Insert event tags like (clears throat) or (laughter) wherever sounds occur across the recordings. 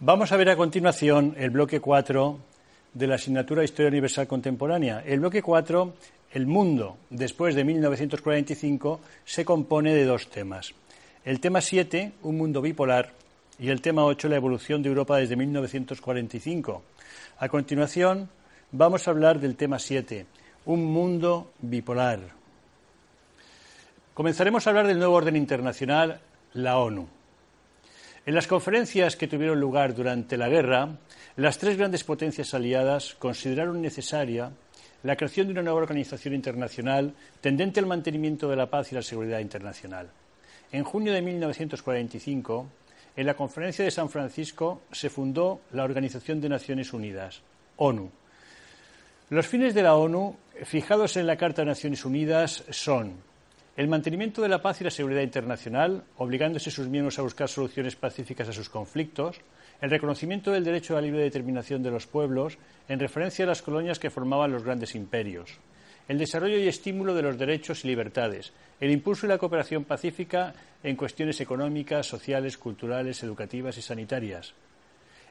Vamos a ver a continuación el bloque 4 de la asignatura Historia Universal Contemporánea. El bloque 4, el mundo después de 1945, se compone de dos temas. El tema 7, un mundo bipolar, y el tema 8, la evolución de Europa desde 1945. A continuación, vamos a hablar del tema 7, un mundo bipolar. Comenzaremos a hablar del nuevo orden internacional, la ONU. En las conferencias que tuvieron lugar durante la guerra, las tres grandes potencias aliadas consideraron necesaria la creación de una nueva organización internacional tendente al mantenimiento de la paz y la seguridad internacional. En junio de 1945, en la Conferencia de San Francisco se fundó la Organización de Naciones Unidas, ONU. Los fines de la ONU, fijados en la Carta de Naciones Unidas, son el mantenimiento de la paz y la seguridad internacional, obligándose sus miembros a buscar soluciones pacíficas a sus conflictos, el reconocimiento del derecho a la libre determinación de los pueblos, en referencia a las colonias que formaban los grandes imperios, el desarrollo y estímulo de los derechos y libertades, el impulso y la cooperación pacífica en cuestiones económicas, sociales, culturales, educativas y sanitarias.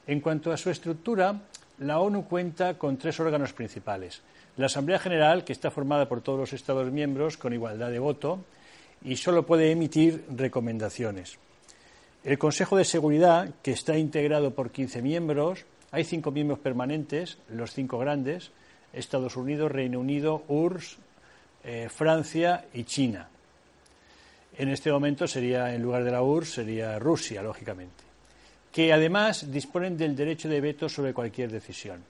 En cuanto a su estructura, la ONU cuenta con tres órganos principales la Asamblea General, que está formada por todos los Estados miembros con igualdad de voto y solo puede emitir recomendaciones. El Consejo de Seguridad, que está integrado por 15 miembros, hay cinco miembros permanentes, los cinco grandes, Estados Unidos, Reino Unido, URSS, eh, Francia y China. En este momento sería, en lugar de la URSS, sería Rusia, lógicamente, que además disponen del derecho de veto sobre cualquier decisión.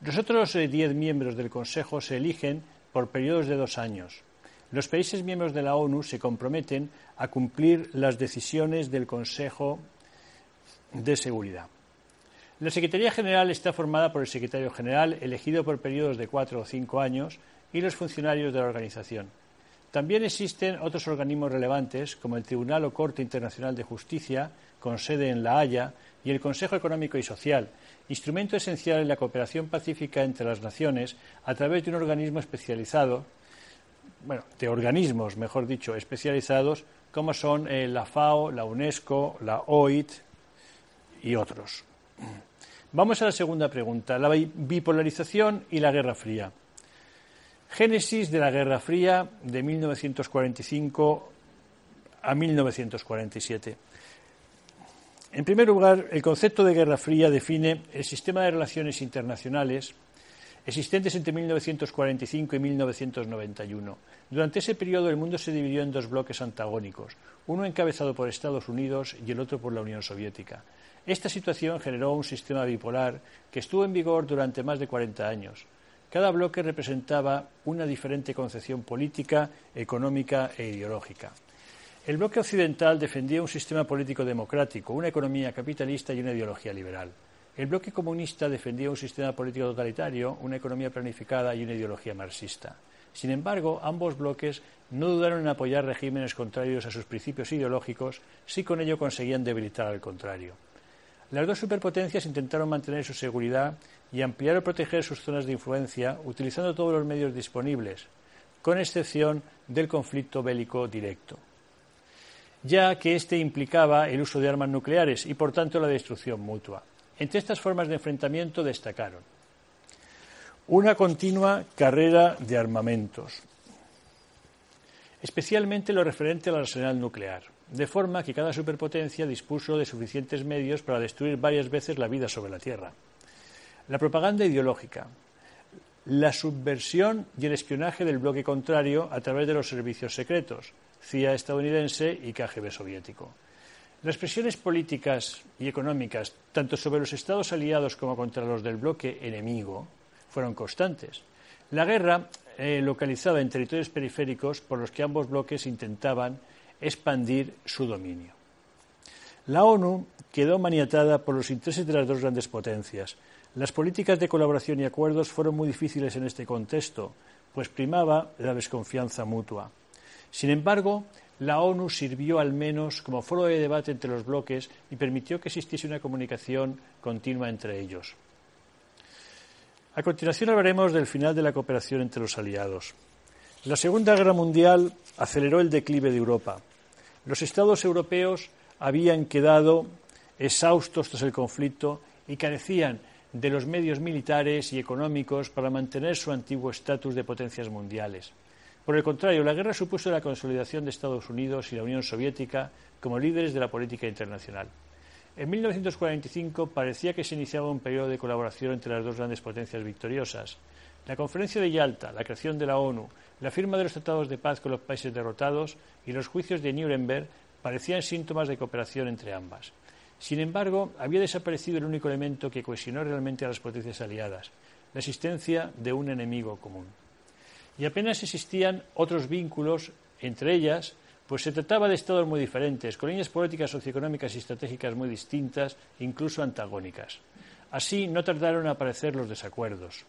Los otros eh, diez miembros del Consejo se eligen por periodos de dos años. Los países miembros de la ONU se comprometen a cumplir las decisiones del Consejo de Seguridad. La Secretaría General está formada por el Secretario General, elegido por periodos de cuatro o cinco años, y los funcionarios de la organización. También existen otros organismos relevantes, como el Tribunal o Corte Internacional de Justicia, con sede en La Haya, y el Consejo Económico y Social, instrumento esencial en la cooperación pacífica entre las naciones a través de un organismo especializado, bueno, de organismos, mejor dicho, especializados, como son eh, la FAO, la UNESCO, la OIT y otros. Vamos a la segunda pregunta, la bipolarización y la Guerra Fría. Génesis de la Guerra Fría de 1945 a 1947. En primer lugar, el concepto de Guerra Fría define el sistema de relaciones internacionales existentes entre 1945 y 1991. Durante ese periodo el mundo se dividió en dos bloques antagónicos, uno encabezado por Estados Unidos y el otro por la Unión Soviética. Esta situación generó un sistema bipolar que estuvo en vigor durante más de 40 años. Cada bloque representaba una diferente concepción política, económica e ideológica. El bloque occidental defendía un sistema político democrático, una economía capitalista y una ideología liberal. El bloque comunista defendía un sistema político totalitario, una economía planificada y una ideología marxista. Sin embargo, ambos bloques no dudaron en apoyar regímenes contrarios a sus principios ideológicos si con ello conseguían debilitar al contrario. Las dos superpotencias intentaron mantener su seguridad y ampliar o proteger sus zonas de influencia utilizando todos los medios disponibles, con excepción del conflicto bélico directo ya que éste implicaba el uso de armas nucleares y, por tanto, la destrucción mutua. Entre estas formas de enfrentamiento destacaron una continua carrera de armamentos, especialmente lo referente al arsenal nuclear, de forma que cada superpotencia dispuso de suficientes medios para destruir varias veces la vida sobre la Tierra. La propaganda ideológica, la subversión y el espionaje del bloque contrario a través de los servicios secretos, CIA estadounidense y KGB soviético. Las presiones políticas y económicas, tanto sobre los Estados aliados como contra los del bloque enemigo, fueron constantes. La guerra eh, localizada en territorios periféricos por los que ambos bloques intentaban expandir su dominio. La ONU quedó maniatada por los intereses de las dos grandes potencias. Las políticas de colaboración y acuerdos fueron muy difíciles en este contexto, pues primaba la desconfianza mutua. Sin embargo, la ONU sirvió al menos como foro de debate entre los bloques y permitió que existiese una comunicación continua entre ellos. A continuación hablaremos del final de la cooperación entre los aliados. La Segunda Guerra Mundial aceleró el declive de Europa. Los estados europeos habían quedado exhaustos tras el conflicto y carecían de los medios militares y económicos para mantener su antiguo estatus de potencias mundiales. Por el contrario, la guerra supuso la consolidación de Estados Unidos y la Unión Soviética como líderes de la política internacional. En 1945 parecía que se iniciaba un periodo de colaboración entre las dos grandes potencias victoriosas. La Conferencia de Yalta, la creación de la ONU, la firma de los tratados de paz con los países derrotados y los juicios de Nuremberg parecían síntomas de cooperación entre ambas. Sin embargo, había desaparecido el único elemento que cohesionó realmente a las potencias aliadas, la existencia de un enemigo común. Y apenas existían otros vínculos entre ellas, pues se trataba de estados muy diferentes, con líneas políticas, socioeconómicas y estratégicas muy distintas, incluso antagónicas. Así no tardaron en aparecer los desacuerdos.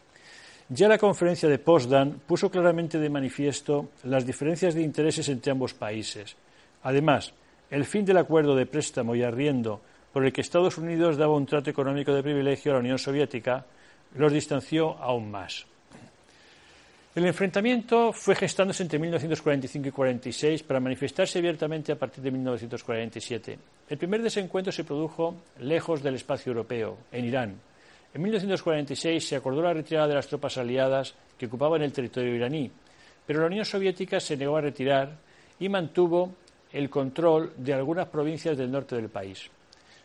Ya la conferencia de Potsdam puso claramente de manifiesto las diferencias de intereses entre ambos países. Además, el fin del acuerdo de préstamo y arriendo por el que Estados Unidos daba un trato económico de privilegio a la Unión Soviética, los distanció aún más. El enfrentamiento fue gestándose entre 1945 y 1946 para manifestarse abiertamente a partir de 1947. El primer desencuentro se produjo lejos del espacio europeo, en Irán. En 1946 se acordó la retirada de las tropas aliadas que ocupaban el territorio iraní, pero la Unión Soviética se negó a retirar y mantuvo el control de algunas provincias del norte del país.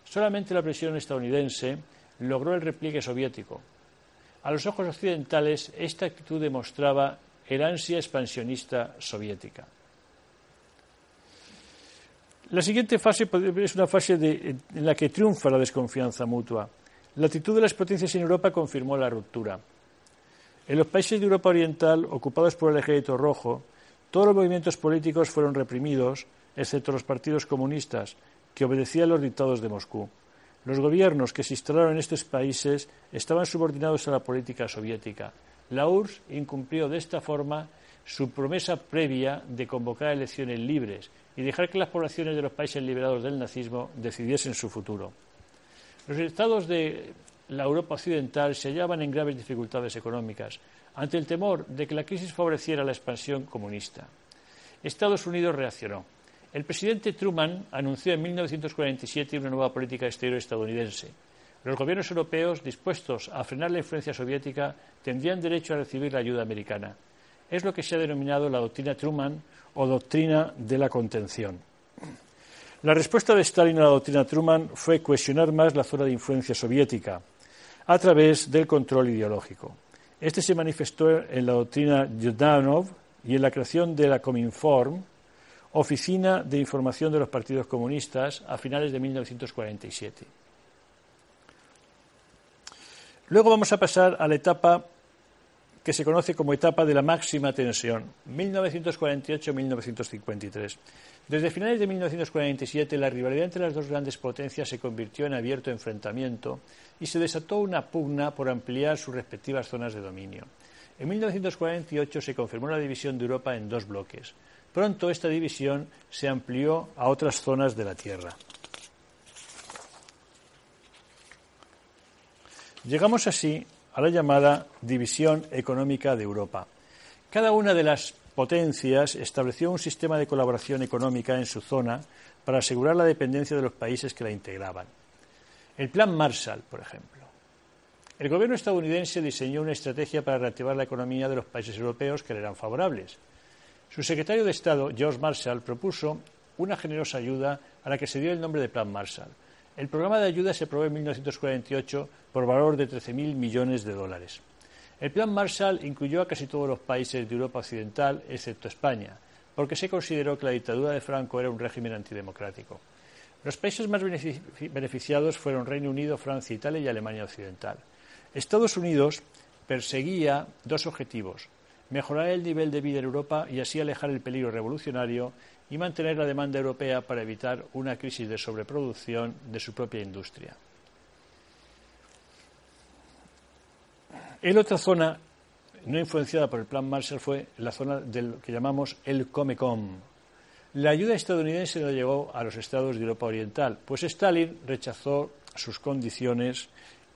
Solamente la presión estadounidense logró el repliegue soviético. A los ojos occidentales, esta actitud demostraba el ansia expansionista soviética. La siguiente fase es una fase en la que triunfa la desconfianza mutua. La actitud de las potencias en Europa confirmó la ruptura. En los países de Europa Oriental, ocupados por el Ejército Rojo, todos los movimientos políticos fueron reprimidos, excepto los partidos comunistas, que obedecía a los dictados de Moscú. Los gobiernos que se instalaron en estos países estaban subordinados a la política soviética. La URSS incumplió de esta forma su promesa previa de convocar elecciones libres y dejar que las poblaciones de los países liberados del nazismo decidiesen su futuro. Los estados de la Europa occidental se hallaban en graves dificultades económicas ante el temor de que la crisis favoreciera la expansión comunista. Estados Unidos reaccionó. El presidente Truman anunció en 1947 una nueva política exterior estadounidense. Los gobiernos europeos, dispuestos a frenar la influencia soviética, tendrían derecho a recibir la ayuda americana. Es lo que se ha denominado la doctrina Truman o doctrina de la contención. La respuesta de Stalin a la doctrina Truman fue cohesionar más la zona de influencia soviética a través del control ideológico. Este se manifestó en la doctrina Yudanov y en la creación de la Cominform, Oficina de Información de los Partidos Comunistas a finales de 1947. Luego vamos a pasar a la etapa que se conoce como etapa de la máxima tensión, 1948-1953. Desde finales de 1947, la rivalidad entre las dos grandes potencias se convirtió en abierto enfrentamiento y se desató una pugna por ampliar sus respectivas zonas de dominio. En 1948 se confirmó la división de Europa en dos bloques. Pronto esta división se amplió a otras zonas de la Tierra. Llegamos así a la llamada División Económica de Europa. Cada una de las potencias estableció un sistema de colaboración económica en su zona para asegurar la dependencia de los países que la integraban. El Plan Marshall, por ejemplo. El gobierno estadounidense diseñó una estrategia para reactivar la economía de los países europeos que le eran favorables. Su secretario de Estado, George Marshall, propuso una generosa ayuda a la que se dio el nombre de Plan Marshall. El programa de ayuda se aprobó en 1948 por valor de 13.000 millones de dólares. El Plan Marshall incluyó a casi todos los países de Europa Occidental, excepto España, porque se consideró que la dictadura de Franco era un régimen antidemocrático. Los países más beneficiados fueron Reino Unido, Francia, Italia y Alemania Occidental. Estados Unidos perseguía dos objetivos mejorar el nivel de vida en Europa y así alejar el peligro revolucionario y mantener la demanda europea para evitar una crisis de sobreproducción de su propia industria. En otra zona no influenciada por el Plan Marshall fue la zona de lo que llamamos el Comecom. La ayuda estadounidense no llegó a los estados de Europa Oriental, pues Stalin rechazó sus condiciones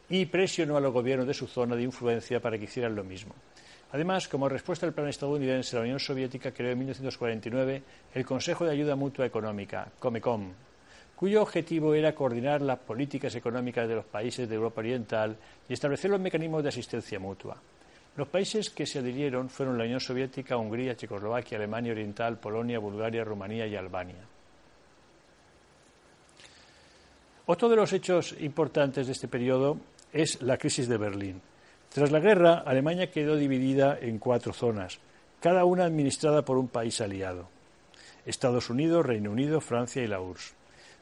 y presionó a los gobiernos de su zona de influencia para que hicieran lo mismo. Además, como respuesta al plan estadounidense, la Unión Soviética creó en 1949 el Consejo de Ayuda Mutua Económica, COMECOM, cuyo objetivo era coordinar las políticas económicas de los países de Europa Oriental y establecer los mecanismos de asistencia mutua. Los países que se adhirieron fueron la Unión Soviética, Hungría, Checoslovaquia, Alemania Oriental, Polonia, Bulgaria, Rumanía y Albania. Otro de los hechos importantes de este periodo es la crisis de Berlín. Tras la guerra, Alemania quedó dividida en cuatro zonas, cada una administrada por un país aliado. Estados Unidos, Reino Unido, Francia y la URSS.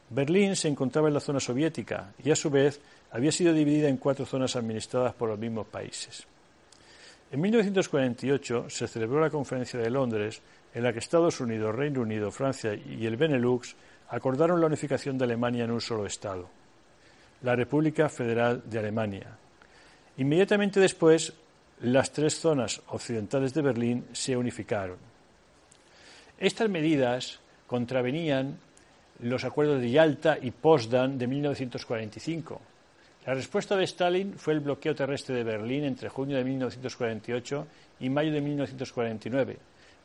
Berlín se encontraba en la zona soviética y, a su vez, había sido dividida en cuatro zonas administradas por los mismos países. En 1948 se celebró la Conferencia de Londres, en la que Estados Unidos, Reino Unido, Francia y el Benelux acordaron la unificación de Alemania en un solo Estado, la República Federal de Alemania. Inmediatamente después, las tres zonas occidentales de Berlín se unificaron. Estas medidas contravenían los acuerdos de Yalta y Potsdam de 1945. La respuesta de Stalin fue el bloqueo terrestre de Berlín entre junio de 1948 y mayo de 1949.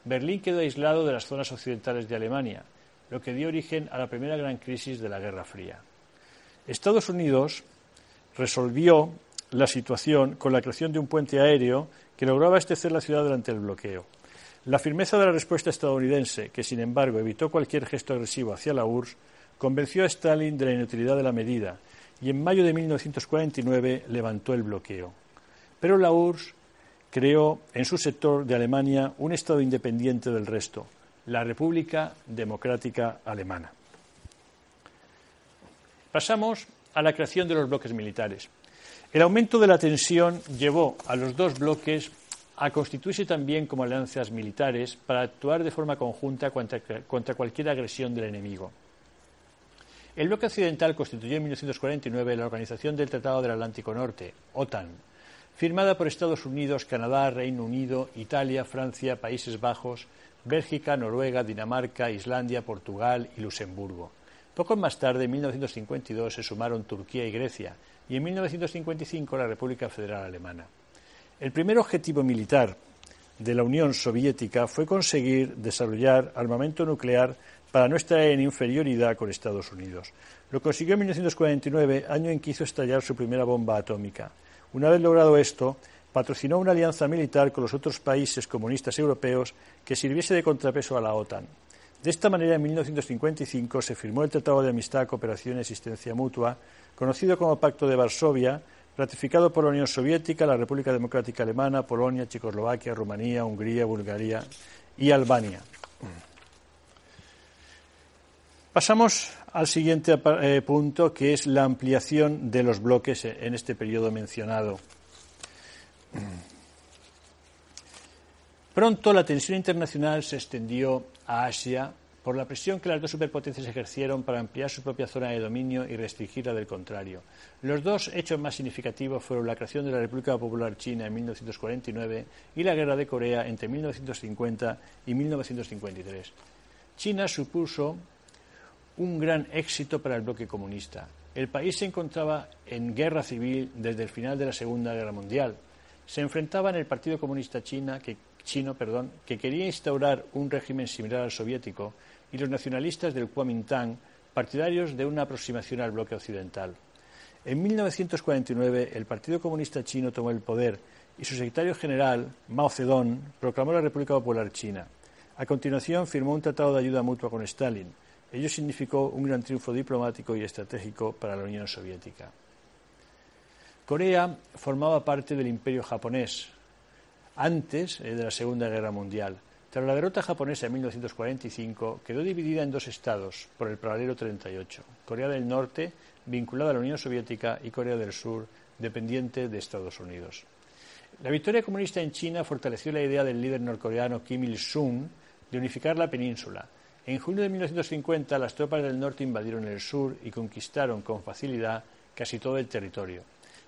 Berlín quedó aislado de las zonas occidentales de Alemania, lo que dio origen a la primera gran crisis de la Guerra Fría. Estados Unidos resolvió la situación con la creación de un puente aéreo que logró abastecer la ciudad durante el bloqueo. La firmeza de la respuesta estadounidense, que sin embargo evitó cualquier gesto agresivo hacia la URSS, convenció a Stalin de la inutilidad de la medida y en mayo de 1949 levantó el bloqueo. Pero la URSS creó en su sector de Alemania un Estado independiente del resto, la República Democrática Alemana. Pasamos a la creación de los bloques militares. El aumento de la tensión llevó a los dos bloques a constituirse también como alianzas militares para actuar de forma conjunta contra, cualquier agresión del enemigo. El bloque occidental constituyó en 1949 la Organización del Tratado del Atlántico Norte, OTAN, firmada por Estados Unidos, Canadá, Reino Unido, Italia, Francia, Países Bajos, Bélgica, Noruega, Dinamarca, Islandia, Portugal y Luxemburgo. Poco más tarde, en 1952, se sumaron Turquía y Grecia, y en 1955 la República Federal Alemana. El primer objetivo militar de la Unión Soviética fue conseguir desarrollar armamento nuclear para no estar en inferioridad con Estados Unidos. Lo consiguió en 1949, año en que hizo estallar su primera bomba atómica. Una vez logrado esto, patrocinó una alianza militar con los otros países comunistas europeos que sirviese de contrapeso a la OTAN. De esta manera, en 1955 se firmó el Tratado de Amistad, Cooperación y Asistencia Mutua, conocido como Pacto de Varsovia, ratificado por la Unión Soviética, la República Democrática Alemana, Polonia, Checoslovaquia, Rumanía, Hungría, Bulgaria y Albania. Pasamos al siguiente eh, punto, que es la ampliación de los bloques en este periodo mencionado. Pronto la tensión internacional se extendió a Asia por la presión que las dos superpotencias ejercieron para ampliar su propia zona de dominio y restringirla del contrario. Los dos hechos más significativos fueron la creación de la República Popular China en 1949 y la Guerra de Corea entre 1950 y 1953. China supuso un gran éxito para el bloque comunista. El país se encontraba en guerra civil desde el final de la Segunda Guerra Mundial. Se enfrentaba en el Partido Comunista China, que, chino perdón, que quería instaurar un régimen similar al soviético y los nacionalistas del Kuomintang, partidarios de una aproximación al bloque occidental. En 1949, el Partido Comunista Chino tomó el poder y su secretario general, Mao Zedong, proclamó la República Popular China. A continuación, firmó un tratado de ayuda mutua con Stalin. Ello significó un gran triunfo diplomático y estratégico para la Unión Soviética. Corea formaba parte del Imperio japonés antes eh, de la Segunda Guerra Mundial. Tras la derrota japonesa en 1945, quedó dividida en dos estados por el paralelo 38, Corea del Norte, vinculada a la Unión Soviética, y Corea del Sur, dependiente de Estados Unidos. La victoria comunista en China fortaleció la idea del líder norcoreano Kim Il-sung de unificar la península. En junio de 1950, las tropas del norte invadieron el sur y conquistaron con facilidad casi todo el territorio.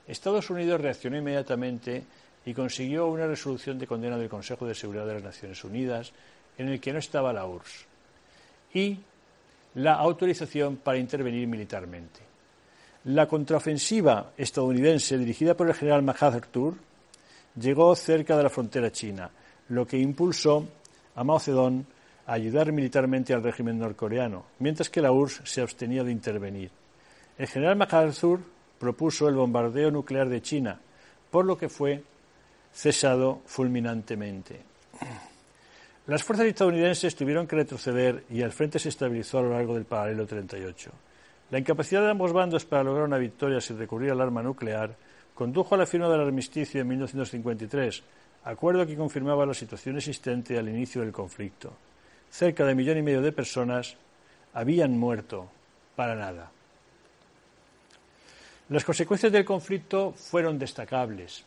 Estados Unidos reaccionó inmediatamente y consiguió una resolución de condena del Consejo de Seguridad de las Naciones Unidas en el que no estaba la URSS y la autorización para intervenir militarmente. La contraofensiva estadounidense dirigida por el general MacArthur llegó cerca de la frontera china, lo que impulsó a Mao Zedong a ayudar militarmente al régimen norcoreano, mientras que la URSS se abstenía de intervenir. El general MacArthur propuso el bombardeo nuclear de China, por lo que fue cesado fulminantemente. Las fuerzas estadounidenses tuvieron que retroceder y el frente se estabilizó a lo largo del paralelo 38. La incapacidad de ambos bandos para lograr una victoria sin recurrir al arma nuclear condujo a la firma del armisticio en 1953, acuerdo que confirmaba la situación existente al inicio del conflicto. Cerca de un millón y medio de personas habían muerto para nada. Las consecuencias del conflicto fueron destacables.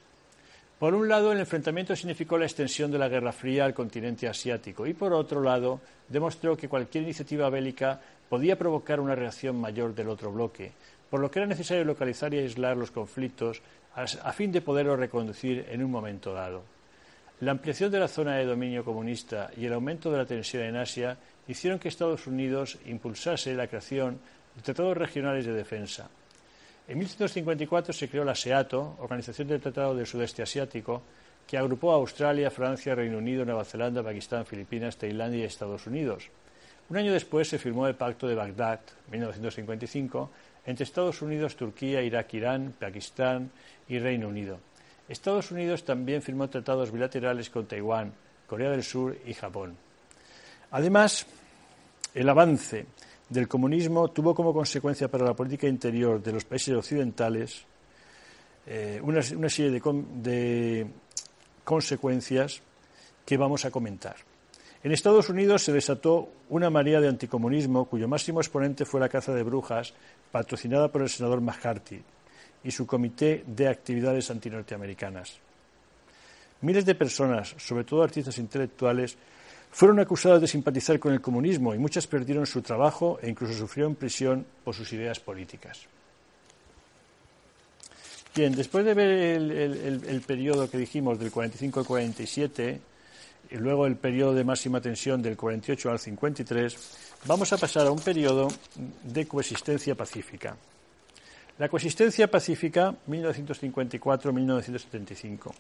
Por un lado, el enfrentamiento significó la extensión de la Guerra Fría al continente asiático y, por otro lado, demostró que cualquier iniciativa bélica podía provocar una reacción mayor del otro bloque, por lo que era necesario localizar y aislar los conflictos a fin de poderlos reconducir en un momento dado. La ampliación de la zona de dominio comunista y el aumento de la tensión en Asia hicieron que Estados Unidos impulsase la creación de tratados regionales de defensa. En 1954 se creó la SEATO, Organización del Tratado del Sudeste Asiático, que agrupó a Australia, Francia, Reino Unido, Nueva Zelanda, Pakistán, Filipinas, Tailandia y Estados Unidos. Un año después se firmó el Pacto de Bagdad, 1955, entre Estados Unidos, Turquía, Irak, Irán, Pakistán y Reino Unido. Estados Unidos también firmó tratados bilaterales con Taiwán, Corea del Sur y Japón. Además, el avance del comunismo tuvo como consecuencia para la política interior de los países occidentales eh, una, serie de, consecuencias que vamos a comentar. En Estados Unidos se desató una marea de anticomunismo cuyo máximo exponente fue la caza de brujas patrocinada por el senador McCarthy y su comité de actividades antinorteamericanas. Miles de personas, sobre todo artistas intelectuales, fueron acusadas de simpatizar con el comunismo y muchas perdieron su trabajo e incluso sufrieron prisión por sus ideas políticas. Bien, después de ver el, periodo que dijimos del 45 al 47 y luego el periodo de máxima tensión del 48 al 53, vamos a pasar a un periodo de coexistencia pacífica. La coexistencia pacífica 1954-1975.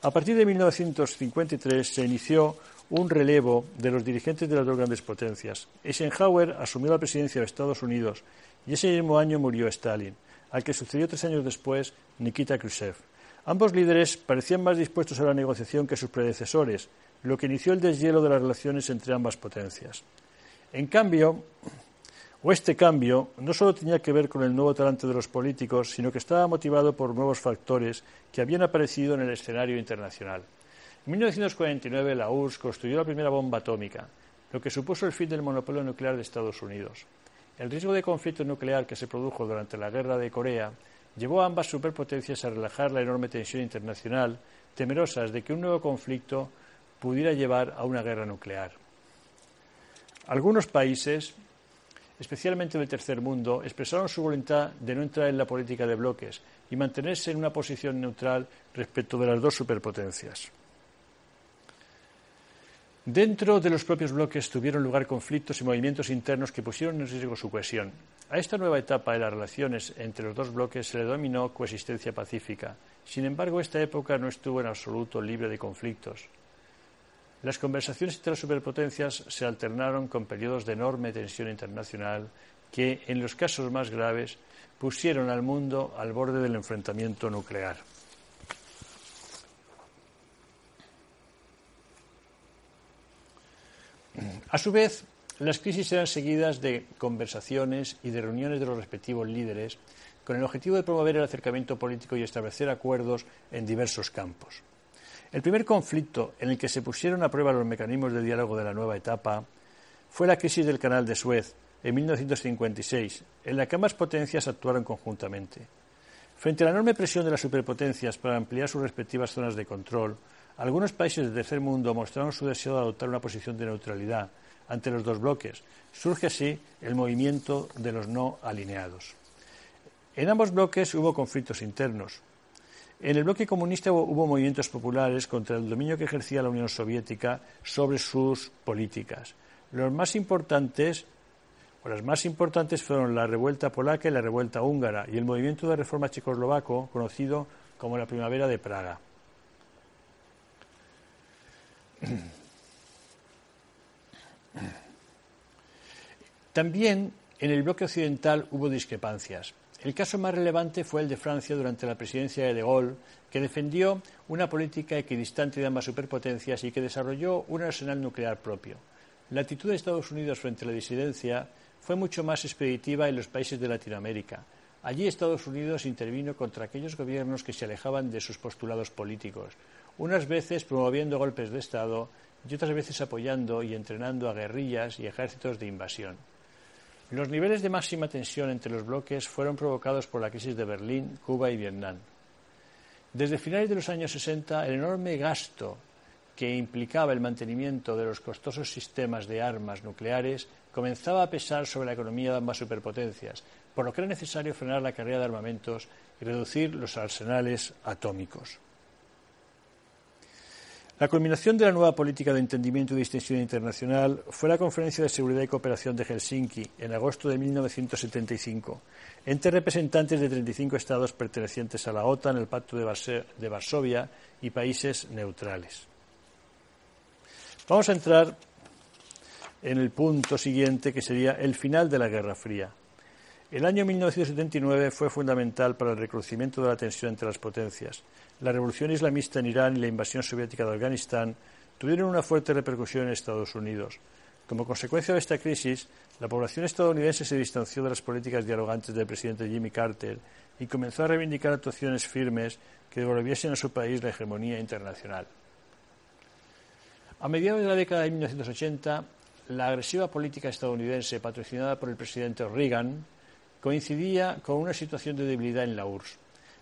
A partir de 1953 se inició un relevo de los dirigentes de las dos grandes potencias. Eisenhower asumió la presidencia de Estados Unidos y ese mismo año murió Stalin, al que sucedió tres años después Nikita Khrushchev. Ambos líderes parecían más dispuestos a la negociación que sus predecesores, lo que inició el deshielo de las relaciones entre ambas potencias. En cambio, o este cambio no solo tenía que ver con el nuevo talante de los políticos, sino que estaba motivado por nuevos factores que habían aparecido en el escenario internacional. En 1949 la URSS construyó la primera bomba atómica, lo que supuso el fin del monopolio nuclear de Estados Unidos. El riesgo de conflicto nuclear que se produjo durante la guerra de Corea llevó a ambas superpotencias a relajar la enorme tensión internacional, temerosas de que un nuevo conflicto pudiera llevar a una guerra nuclear. Algunos países, especialmente del tercer mundo, expresaron su voluntad de no entrar en la política de bloques y mantenerse en una posición neutral respecto de las dos superpotencias. Dentro de los propios bloques tuvieron lugar conflictos y movimientos internos que pusieron en riesgo su cohesión. A esta nueva etapa de las relaciones entre los dos bloques se le denominó coexistencia pacífica. Sin embargo, esta época no estuvo en absoluto libre de conflictos. Las conversaciones entre las superpotencias se alternaron con periodos de enorme tensión internacional que, en los casos más graves, pusieron al mundo al borde del enfrentamiento nuclear. A su vez, las crisis eran seguidas de conversaciones y de reuniones de los respectivos líderes con el objetivo de promover el acercamiento político y establecer acuerdos en diversos campos. El primer conflicto en el que se pusieron a prueba los mecanismos de diálogo de la nueva etapa fue la crisis del Canal de Suez en 1956, en la que ambas potencias actuaron conjuntamente. Frente a la enorme presión de las superpotencias para ampliar sus respectivas zonas de control, algunos países del tercer mundo mostraron su deseo de adoptar una posición de neutralidad ante los dos bloques. Surge así el movimiento de los no alineados. En ambos bloques hubo conflictos internos. En el bloque comunista hubo movimientos populares contra el dominio que ejercía la Unión Soviética sobre sus políticas. Los más importantes o las más importantes fueron la revuelta polaca y la revuelta húngara y el movimiento de reforma checoslovaco conocido como la Primavera de Praga. (clears throat) También en el bloque occidental hubo discrepancias. El caso más relevante fue el de Francia durante la presidencia de De Gaulle, que defendió una política equidistante de ambas superpotencias y que desarrolló un arsenal nuclear propio. La actitud de Estados Unidos frente a la disidencia fue mucho más expeditiva en los países de Latinoamérica. Allí Estados Unidos intervino contra aquellos gobiernos que se alejaban de sus postulados políticos, unas veces promoviendo golpes de Estado y otras veces apoyando y entrenando a guerrillas y ejércitos de invasión. Los niveles de máxima tensión entre los bloques fueron provocados por la crisis de Berlín, Cuba y Vietnam. Desde finales de los años 60, el enorme gasto que implicaba el mantenimiento de los costosos sistemas de armas nucleares comenzaba a pesar sobre la economía de ambas superpotencias, por lo que era necesario frenar la carrera de armamentos y reducir los arsenales atómicos. La culminación de la nueva política de entendimiento y distinción internacional fue la Conferencia de Seguridad y Cooperación de Helsinki en agosto de 1975, entre representantes de 35 estados pertenecientes a la OTAN, el Pacto de Varsovia y países neutrales. Vamos a entrar en el punto siguiente, que sería el final de la Guerra Fría. El año 1979 fue fundamental para el recrudecimiento de la tensión entre las potencias. La revolución islamista en Irán y la invasión soviética de Afganistán tuvieron una fuerte repercusión en Estados Unidos. Como consecuencia de esta crisis, la población estadounidense se distanció de las políticas dialogantes del presidente Jimmy Carter y comenzó a reivindicar actuaciones firmes que devolviesen a su país la hegemonía internacional. A mediados de la década de 1980, la agresiva política estadounidense patrocinada por el presidente Reagan coincidía con una situación de debilidad en la URSS.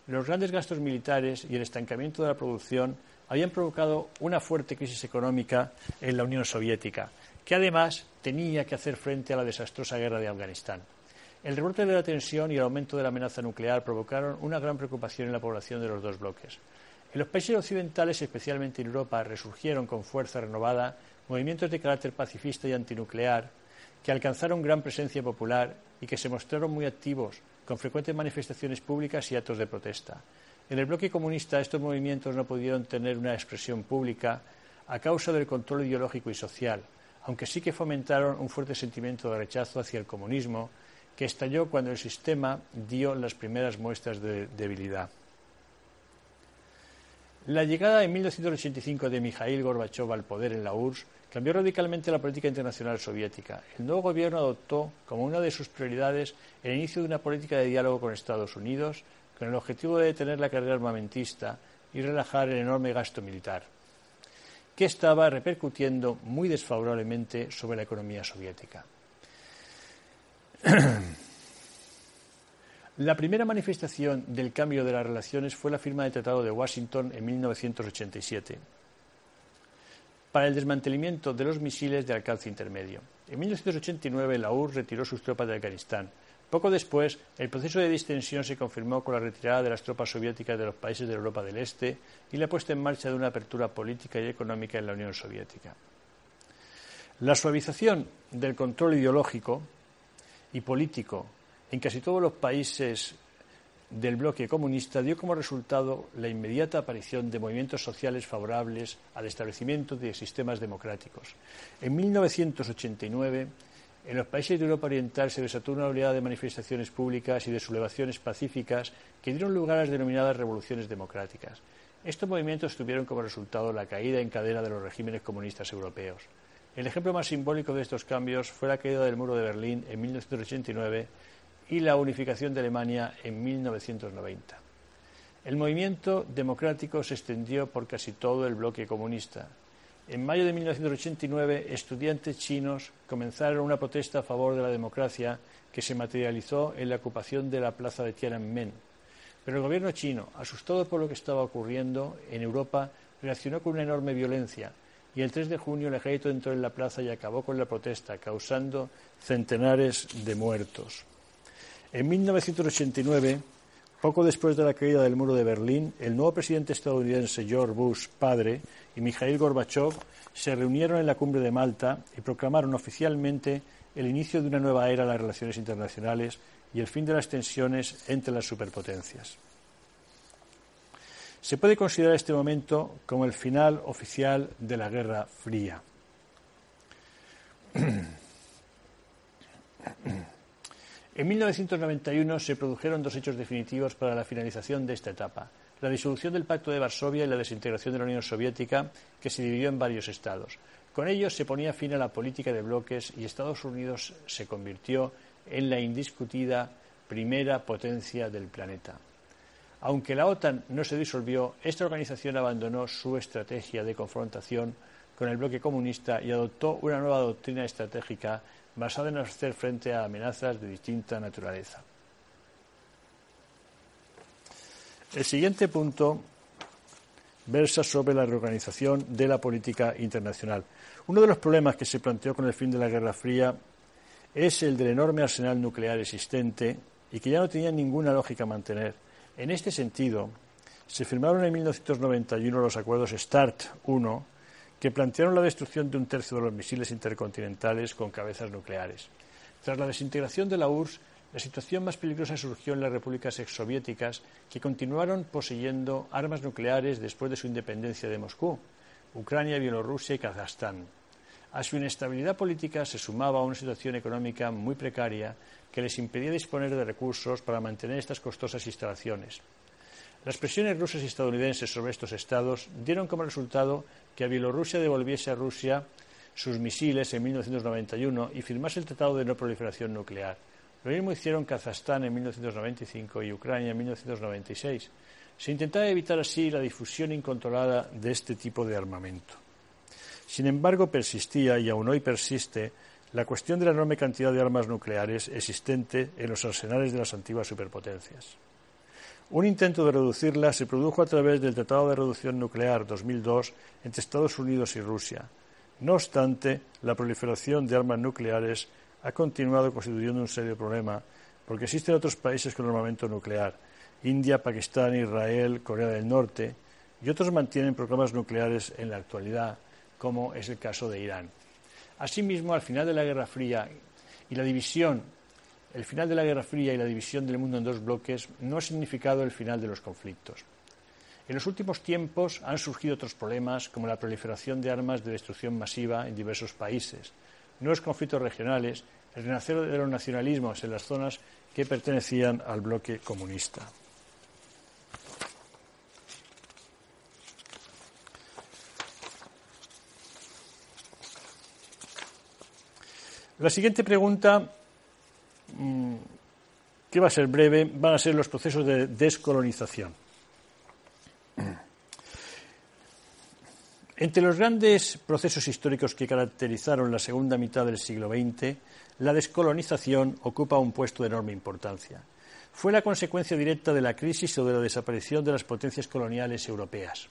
Los grandes gastos militares y el estancamiento de la producción habían provocado una fuerte crisis económica en la Unión Soviética, que además tenía que hacer frente a la desastrosa guerra de Afganistán. El rebrote de la tensión y el aumento de la amenaza nuclear provocaron una gran preocupación en la población de los dos bloques. En los países occidentales, especialmente en Europa, resurgieron con fuerza renovada movimientos de carácter pacifista y antinuclear que alcanzaron gran presencia popular y que se mostraron muy activos, con frecuentes manifestaciones públicas y actos de protesta. En el bloque comunista estos movimientos no pudieron tener una expresión pública a causa del control ideológico y social, aunque sí que fomentaron un fuerte sentimiento de rechazo hacia el comunismo que estalló cuando el sistema dio las primeras muestras de debilidad. La llegada en 1985 de Mikhail Gorbachev al poder en la URSS cambió radicalmente la política internacional soviética. El nuevo gobierno adoptó como una de sus prioridades el inicio de una política de diálogo con Estados Unidos con el objetivo de detener la carrera armamentista y relajar el enorme gasto militar, que estaba repercutiendo muy desfavorablemente sobre la economía soviética. (clears throat) La primera manifestación del cambio de las relaciones fue la firma del Tratado de Washington en 1987 para el desmantelamiento de los misiles de alcance intermedio. En 1989 la URSS retiró sus tropas de Afganistán. Poco después, el proceso de distensión se confirmó con la retirada de las tropas soviéticas de los países de Europa del Este y la puesta en marcha de una apertura política y económica en la Unión Soviética. La suavización del control ideológico y político en casi todos los países del bloque comunista dio como resultado la inmediata aparición de movimientos sociales favorables al establecimiento de sistemas democráticos. En 1989, en los países de Europa Oriental se desató una oleada de manifestaciones públicas y de sublevaciones pacíficas que dieron lugar a las denominadas revoluciones democráticas. Estos movimientos tuvieron como resultado la caída en cadena de los regímenes comunistas europeos. El ejemplo más simbólico de estos cambios fue la caída del muro de Berlín en 1989 y la unificación de Alemania en 1990. El movimiento democrático se extendió por casi todo el bloque comunista. En mayo de 1989, estudiantes chinos comenzaron una protesta a favor de la democracia que se materializó en la ocupación de la plaza de Tiananmen. Pero el gobierno chino, asustado por lo que estaba ocurriendo en Europa, reaccionó con una enorme violencia y el 3 de junio el ejército entró en la plaza y acabó con la protesta, causando centenares de muertos. En 1989, poco después de la caída del muro de Berlín, el nuevo presidente estadounidense George Bush padre y Mikhail Gorbachev se reunieron en la cumbre de Malta y proclamaron oficialmente el inicio de una nueva era en las relaciones internacionales y el fin de las tensiones entre las superpotencias. Se puede considerar este momento como el final oficial de la Guerra Fría. (clears throat) En 1991 se produjeron dos hechos definitivos para la finalización de esta etapa. La disolución del Pacto de Varsovia y la desintegración de la Unión Soviética, que se dividió en varios estados. Con ello se ponía fin a la política de bloques y Estados Unidos se convirtió en la indiscutida primera potencia del planeta. Aunque la OTAN no se disolvió, esta organización abandonó su estrategia de confrontación con el bloque comunista y adoptó una nueva doctrina estratégica basada en hacer frente a amenazas de distinta naturaleza. El siguiente punto versa sobre la reorganización de la política internacional. Uno de los problemas que se planteó con el fin de la Guerra Fría es el del enorme arsenal nuclear existente y que ya no tenía ninguna lógica mantener. En este sentido, se firmaron en 1991 los acuerdos START I, que plantearon la destrucción de un tercio de los misiles intercontinentales con cabezas nucleares. Tras la desintegración de la URSS, la situación más peligrosa surgió en las repúblicas exsoviéticas, que continuaron poseyendo armas nucleares después de su independencia de Moscú, Ucrania, Bielorrusia y Kazajstán. A su inestabilidad política se sumaba una situación económica muy precaria que les impedía disponer de recursos para mantener estas costosas instalaciones. Las presiones rusas y estadounidenses sobre estos estados dieron como resultado que Bielorrusia devolviese a Rusia sus misiles en 1991 y firmase el Tratado de No Proliferación Nuclear. Lo mismo hicieron Kazajstán en 1995 y Ucrania en 1996. Se intentaba evitar así la difusión incontrolada de este tipo de armamento. Sin embargo, persistía, y aún hoy persiste, la cuestión de la enorme cantidad de armas nucleares existente en los arsenales de las antiguas superpotencias. Un intento de reducirlas se produjo a través del Tratado de Reducción Nuclear 2002 entre Estados Unidos y Rusia. No obstante, la proliferación de armas nucleares ha continuado constituyendo un serio problema porque existen otros países con armamento nuclear, India, Pakistán, Israel, Corea del Norte, y otros mantienen programas nucleares en la actualidad, como es el caso de Irán. Asimismo, al final de la Guerra Fría y la división, el final de la Guerra Fría y la división del mundo en dos bloques no ha significado el final de los conflictos. En los últimos tiempos han surgido otros problemas como la proliferación de armas de destrucción masiva en diversos países, nuevos conflictos regionales, el renacer de los nacionalismos en las zonas que pertenecían al bloque comunista. La siguiente pregunta, que va a ser breve, van a ser los procesos de descolonización. (clears throat) Entre los grandes procesos históricos que caracterizaron la segunda mitad del siglo XX, la descolonización ocupa un puesto de enorme importancia. Fue la consecuencia directa de la crisis o de la desaparición de las potencias coloniales europeas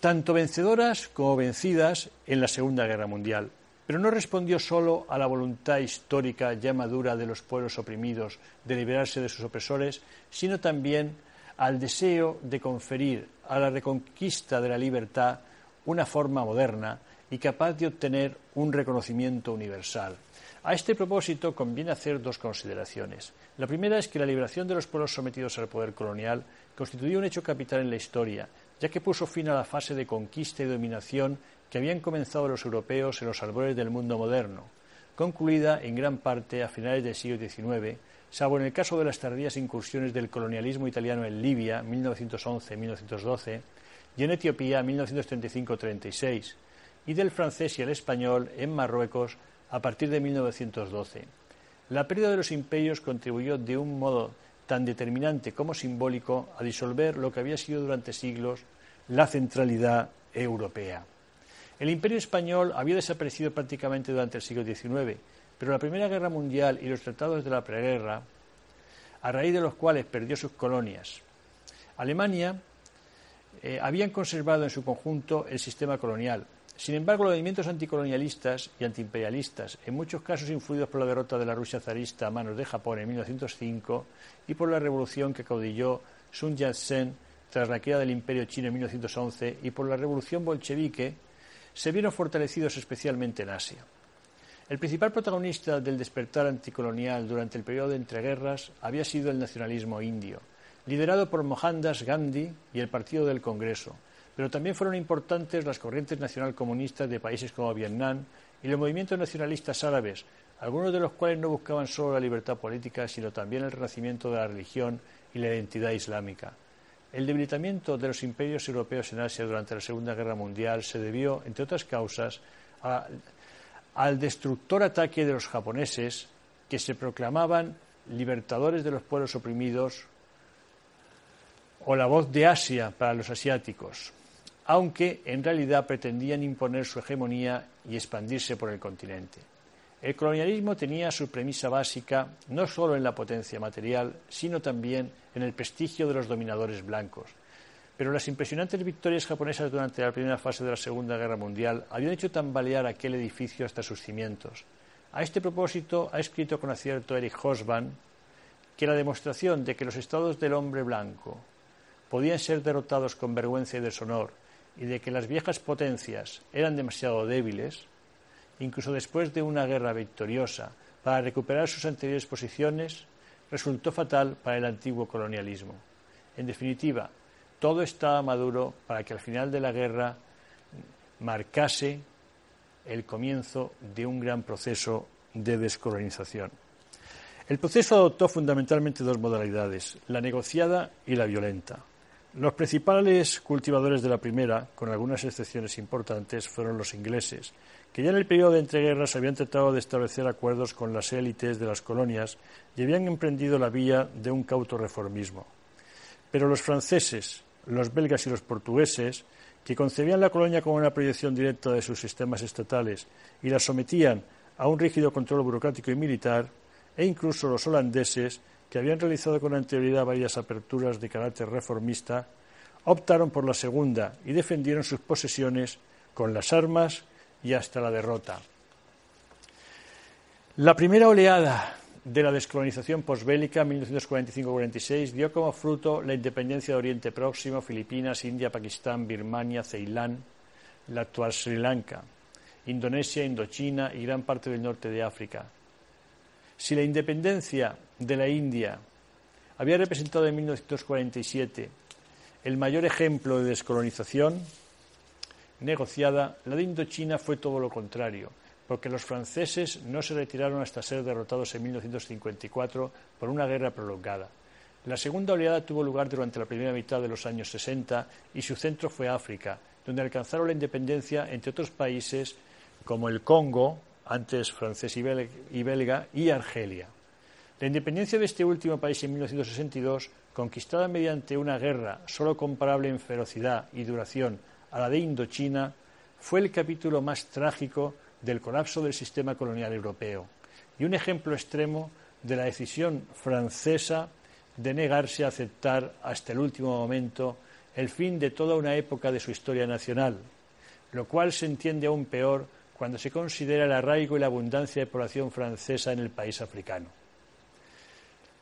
tanto vencedoras como vencidas en la Segunda Guerra Mundial pero no respondió solo a la voluntad histórica ya madura de los pueblos oprimidos de liberarse de sus opresores, sino también al deseo de conferir a la reconquista de la libertad una forma moderna y capaz de obtener un reconocimiento universal. A este propósito conviene hacer dos consideraciones. La primera es que la liberación de los pueblos sometidos al poder colonial constituyó un hecho capital en la historia, ya que puso fin a la fase de conquista y dominación que habían comenzado los europeos en los albores del mundo moderno, concluida en gran parte a finales del siglo XIX, salvo en el caso de las tardías incursiones del colonialismo italiano en Libia, 1911-1912, y en Etiopía, 1935-36, y del francés y el español en Marruecos a partir de 1912. La pérdida de los imperios contribuyó de un modo tan determinante como simbólico a disolver lo que había sido durante siglos la centralidad europea. El imperio español había desaparecido prácticamente durante el siglo XIX, pero la Primera Guerra Mundial y los tratados de la preguerra, a raíz de los cuales perdió sus colonias, Alemania eh, habían conservado en su conjunto el sistema colonial. Sin embargo, los movimientos anticolonialistas y antiimperialistas, en muchos casos influidos por la derrota de la Rusia zarista a manos de Japón en 1905 y por la revolución que caudilló Sun Yat-sen tras la queda del imperio chino en 1911 y por la revolución bolchevique se vieron fortalecidos especialmente en Asia. El principal protagonista del despertar anticolonial durante el periodo de entreguerras había sido el nacionalismo indio. liderado por Mohandas Gandhi y el Partido del Congreso, pero también fueron importantes las corrientes nacional-comunistas de países como Vietnam y los movimientos nacionalistas árabes, algunos de los cuales no buscaban solo la libertad política, sino también el renacimiento de la religión y la identidad islámica. El debilitamiento de los imperios europeos en Asia durante la Segunda Guerra Mundial se debió, entre otras causas, al destructor ataque de los japoneses que se proclamaban libertadores de los pueblos oprimidos o la voz de Asia para los asiáticos, aunque en realidad pretendían imponer su hegemonía y expandirse por el continente. El colonialismo tenía su premisa básica no solo en la potencia material, sino también en el prestigio de los dominadores blancos. Pero las impresionantes victorias japonesas durante la primera fase de la Segunda Guerra Mundial habían hecho tambalear aquel edificio hasta sus cimientos. A este propósito ha escrito con acierto Eric Hosban que la demostración de que los estados del hombre blanco podían ser derrotados con vergüenza y deshonor y de que las viejas potencias eran demasiado débiles incluso después de una guerra victoriosa, para recuperar sus anteriores posiciones, resultó fatal para el antiguo colonialismo. En definitiva, todo estaba maduro para que al final de la guerra marcase el comienzo de un gran proceso de descolonización. El proceso adoptó fundamentalmente dos modalidades, la negociada y la violenta. Los principales cultivadores de la primera, con algunas excepciones importantes, fueron los ingleses, que ya en el periodo de entreguerras habían tratado de establecer acuerdos con las élites de las colonias y habían emprendido la vía de un cauto reformismo. Pero los franceses, los belgas y los portugueses, que concebían la colonia como una proyección directa de sus sistemas estatales y la sometían a un rígido control burocrático y militar, e incluso los holandeses, que habían realizado con anterioridad varias aperturas de carácter reformista, optaron por la segunda y defendieron sus posesiones con las armas y hasta la derrota. La primera oleada de la descolonización posbélica 1945-46 dio como fruto la independencia de Oriente Próximo, Filipinas, India, Pakistán, Birmania, Ceilán, la actual Sri Lanka, Indonesia, Indochina y gran parte del norte de África. Si la independencia de la India había representado en 1947 el mayor ejemplo de descolonización, negociada, la de Indochina fue todo lo contrario, porque los franceses no se retiraron hasta ser derrotados en 1954 por una guerra prolongada. La segunda oleada tuvo lugar durante la primera mitad de los años 60 y su centro fue África, donde alcanzaron la independencia entre otros países como el Congo, antes francés y belga, y Argelia. La independencia de este último país en 1962, conquistada mediante una guerra solo comparable en ferocidad y duración a la de Indochina fue el capítulo más trágico del colapso del sistema colonial europeo y un ejemplo extremo de la decisión francesa de negarse a aceptar hasta el último momento el fin de toda una época de su historia nacional, lo cual se entiende aún peor cuando se considera el arraigo y la abundancia de población francesa en el país africano.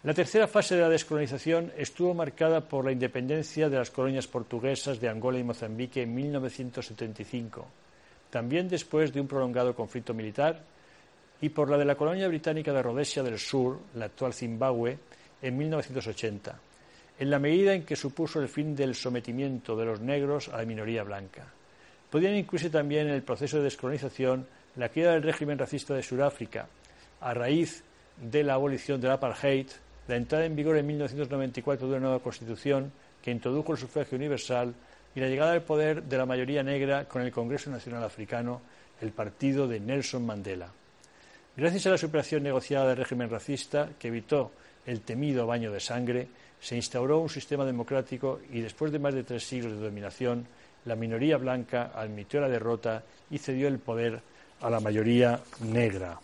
La tercera fase de la descolonización estuvo marcada por la independencia de las colonias portuguesas de Angola y Mozambique en 1975, también después de un prolongado conflicto militar, y por la de la colonia británica de Rhodesia del Sur, la actual Zimbabue, en 1980, en la medida en que supuso el fin del sometimiento de los negros a la minoría blanca. Podían incluirse también en el proceso de descolonización la caída del régimen racista de Sudáfrica, a raíz de la abolición del apartheid la entrada en vigor en 1994 de una nueva constitución que introdujo el sufragio universal y la llegada al poder de la mayoría negra con el Congreso Nacional Africano, el partido de Nelson Mandela. Gracias a la superación negociada del régimen racista, que evitó el temido baño de sangre, se instauró un sistema democrático y después de más de tres siglos de dominación, la minoría blanca admitió la derrota y cedió el poder a la mayoría negra.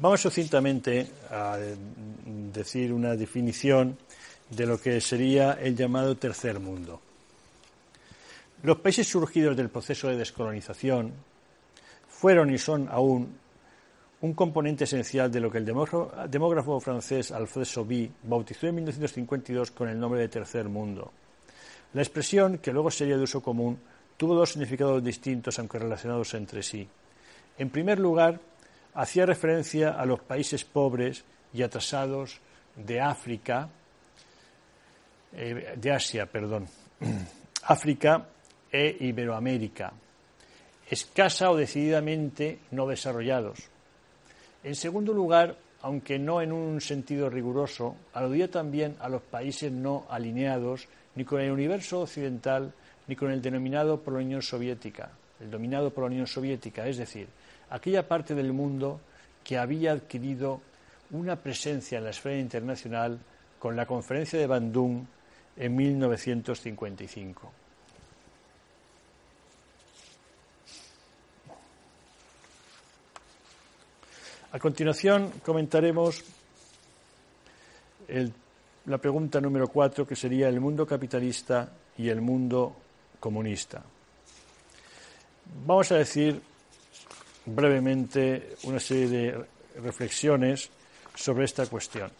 Vamos sucintamente a decir una definición de lo que sería el llamado tercer mundo. Los países surgidos del proceso de descolonización fueron y son aún un componente esencial de lo que el demógrafo francés Alfred Sauvy bautizó en 1952 con el nombre de tercer mundo. La expresión, que luego sería de uso común, tuvo dos significados distintos aunque relacionados entre sí. En primer lugar, hacía referencia a los países pobres y atrasados de África, eh, de Asia, perdón, (clears throat) África e Iberoamérica, escasa o decididamente no desarrollados. En segundo lugar, aunque no en un sentido riguroso, aludía también a los países no alineados ni con el universo occidental ni con el denominado por la Unión Soviética, el dominado por la Unión Soviética, es decir, aquella parte del mundo que había adquirido una presencia en la esfera internacional con la conferencia de Bandung en 1955. A continuación comentaremos la pregunta número cuatro, que sería el mundo capitalista y el mundo comunista. Vamos a decir brevemente una serie de reflexiones sobre esta cuestión.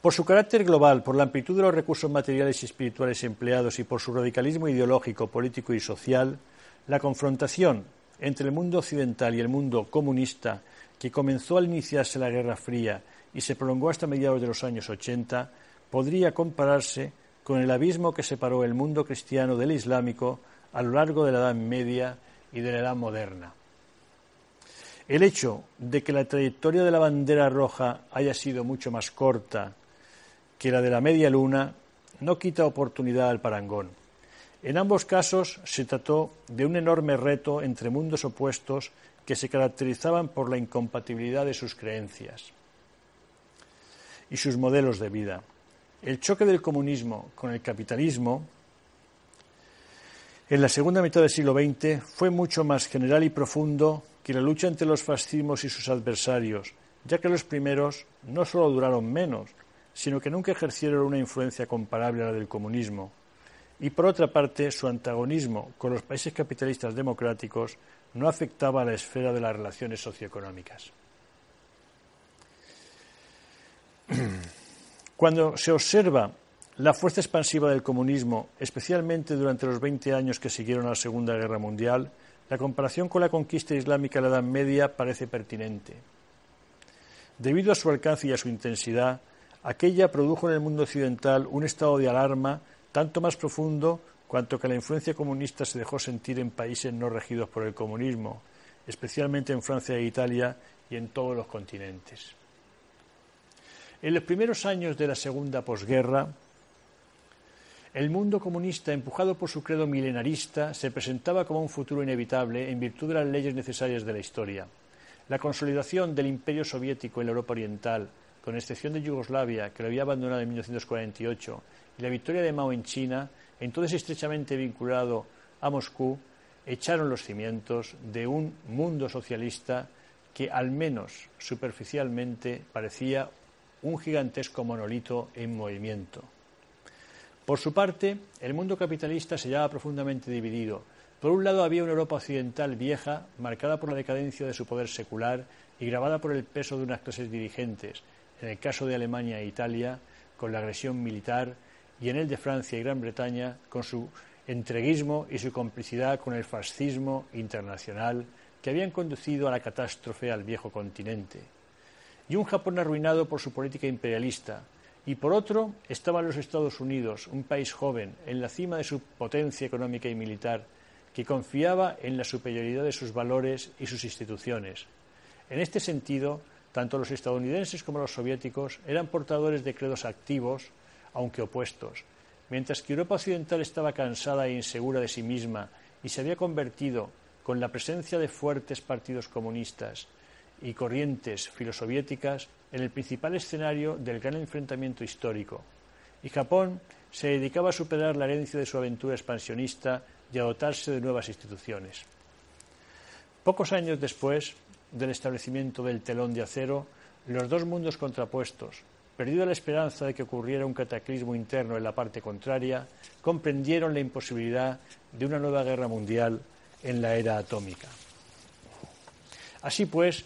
Por su carácter global, por la amplitud de los recursos materiales y espirituales empleados y por su radicalismo ideológico, político y social, la confrontación entre el mundo occidental y el mundo comunista, que comenzó al iniciarse la Guerra Fría y se prolongó hasta mediados de los años 80, podría compararse con el abismo que separó el mundo cristiano del islámico a lo largo de la Edad Media y de la Edad Moderna. El hecho de que la trayectoria de la bandera roja haya sido mucho más corta que la de la media luna no quita oportunidad al parangón. En ambos casos se trató de un enorme reto entre mundos opuestos que se caracterizaban por la incompatibilidad de sus creencias y sus modelos de vida. El choque del comunismo con el capitalismo en la segunda mitad del siglo XX fue mucho más general y profundo que la lucha entre los fascismos y sus adversarios, ya que los primeros no solo duraron menos, sino que nunca ejercieron una influencia comparable a la del comunismo, y por otra parte su antagonismo con los países capitalistas democráticos no afectaba a la esfera de las relaciones socioeconómicas. (clears throat) Cuando se observa la fuerza expansiva del comunismo, especialmente durante los 20 años que siguieron a la Segunda Guerra Mundial, la comparación con la conquista islámica de la Edad Media parece pertinente. Debido a su alcance y a su intensidad, aquella produjo en el mundo occidental un estado de alarma tanto más profundo cuanto que la influencia comunista se dejó sentir en países no regidos por el comunismo, especialmente en Francia e Italia y en todos los continentes. En los primeros años de la segunda posguerra, el mundo comunista, empujado por su credo milenarista, se presentaba como un futuro inevitable en virtud de las leyes necesarias de la historia. La consolidación del imperio soviético en la Europa Oriental, con excepción de Yugoslavia, que lo había abandonado en 1948, y la victoria de Mao en China, entonces estrechamente vinculado a Moscú, echaron los cimientos de un mundo socialista que al menos superficialmente parecía un gigantesco monolito en movimiento. Por su parte, el mundo capitalista se hallaba profundamente dividido. Por un lado había una Europa occidental vieja, marcada por la decadencia de su poder secular y grabada por el peso de unas clases dirigentes, en el caso de Alemania e Italia, con la agresión militar, y en el de Francia y Gran Bretaña, con su entreguismo y su complicidad con el fascismo internacional que habían conducido a la catástrofe al viejo continente. Y un Japón arruinado por su política imperialista. Y por otro estaban los Estados Unidos, un país joven, en la cima de su potencia económica y militar, que confiaba en la superioridad de sus valores y sus instituciones. En este sentido, tanto los estadounidenses como los soviéticos eran portadores de credos activos, aunque opuestos. Mientras que Europa Occidental estaba cansada e insegura de sí misma y se había convertido, con la presencia de fuertes partidos comunistas y corrientes filosoviéticas, en el principal escenario del gran enfrentamiento histórico. Y Japón se dedicaba a superar la herencia de su aventura expansionista y a dotarse de nuevas instituciones. Pocos años después, del establecimiento del telón de acero, los dos mundos contrapuestos, perdida la esperanza de que ocurriera un cataclismo interno en la parte contraria, comprendieron la imposibilidad de una nueva guerra mundial en la era atómica. Así pues,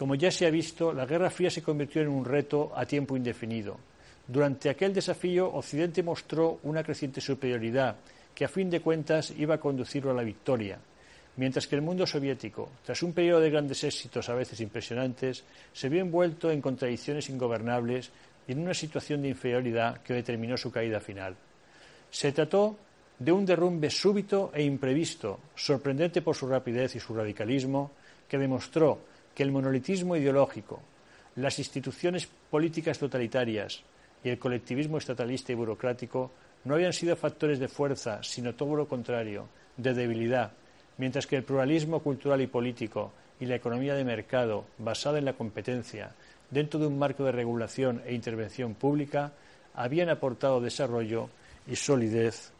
como ya se ha visto, la Guerra Fría se convirtió en un reto a tiempo indefinido. Durante aquel desafío, Occidente mostró una creciente superioridad que, a fin de cuentas, iba a conducirlo a la victoria, mientras que el mundo soviético, tras un periodo de grandes éxitos a veces impresionantes, se vio envuelto en contradicciones ingobernables y en una situación de inferioridad que determinó su caída final. Se trató de un derrumbe súbito e imprevisto, sorprendente por su rapidez y su radicalismo, que demostró que el monolitismo ideológico, las instituciones políticas totalitarias y el colectivismo estatalista y burocrático no habían sido factores de fuerza, sino todo lo contrario, de debilidad, mientras que el pluralismo cultural y político y la economía de mercado, basada en la competencia, dentro de un marco de regulación e intervención pública, habían aportado desarrollo y solidez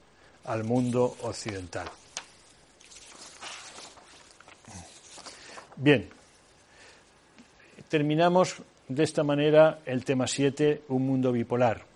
al mundo occidental. Bien, terminamos de esta manera el tema 7, un mundo bipolar.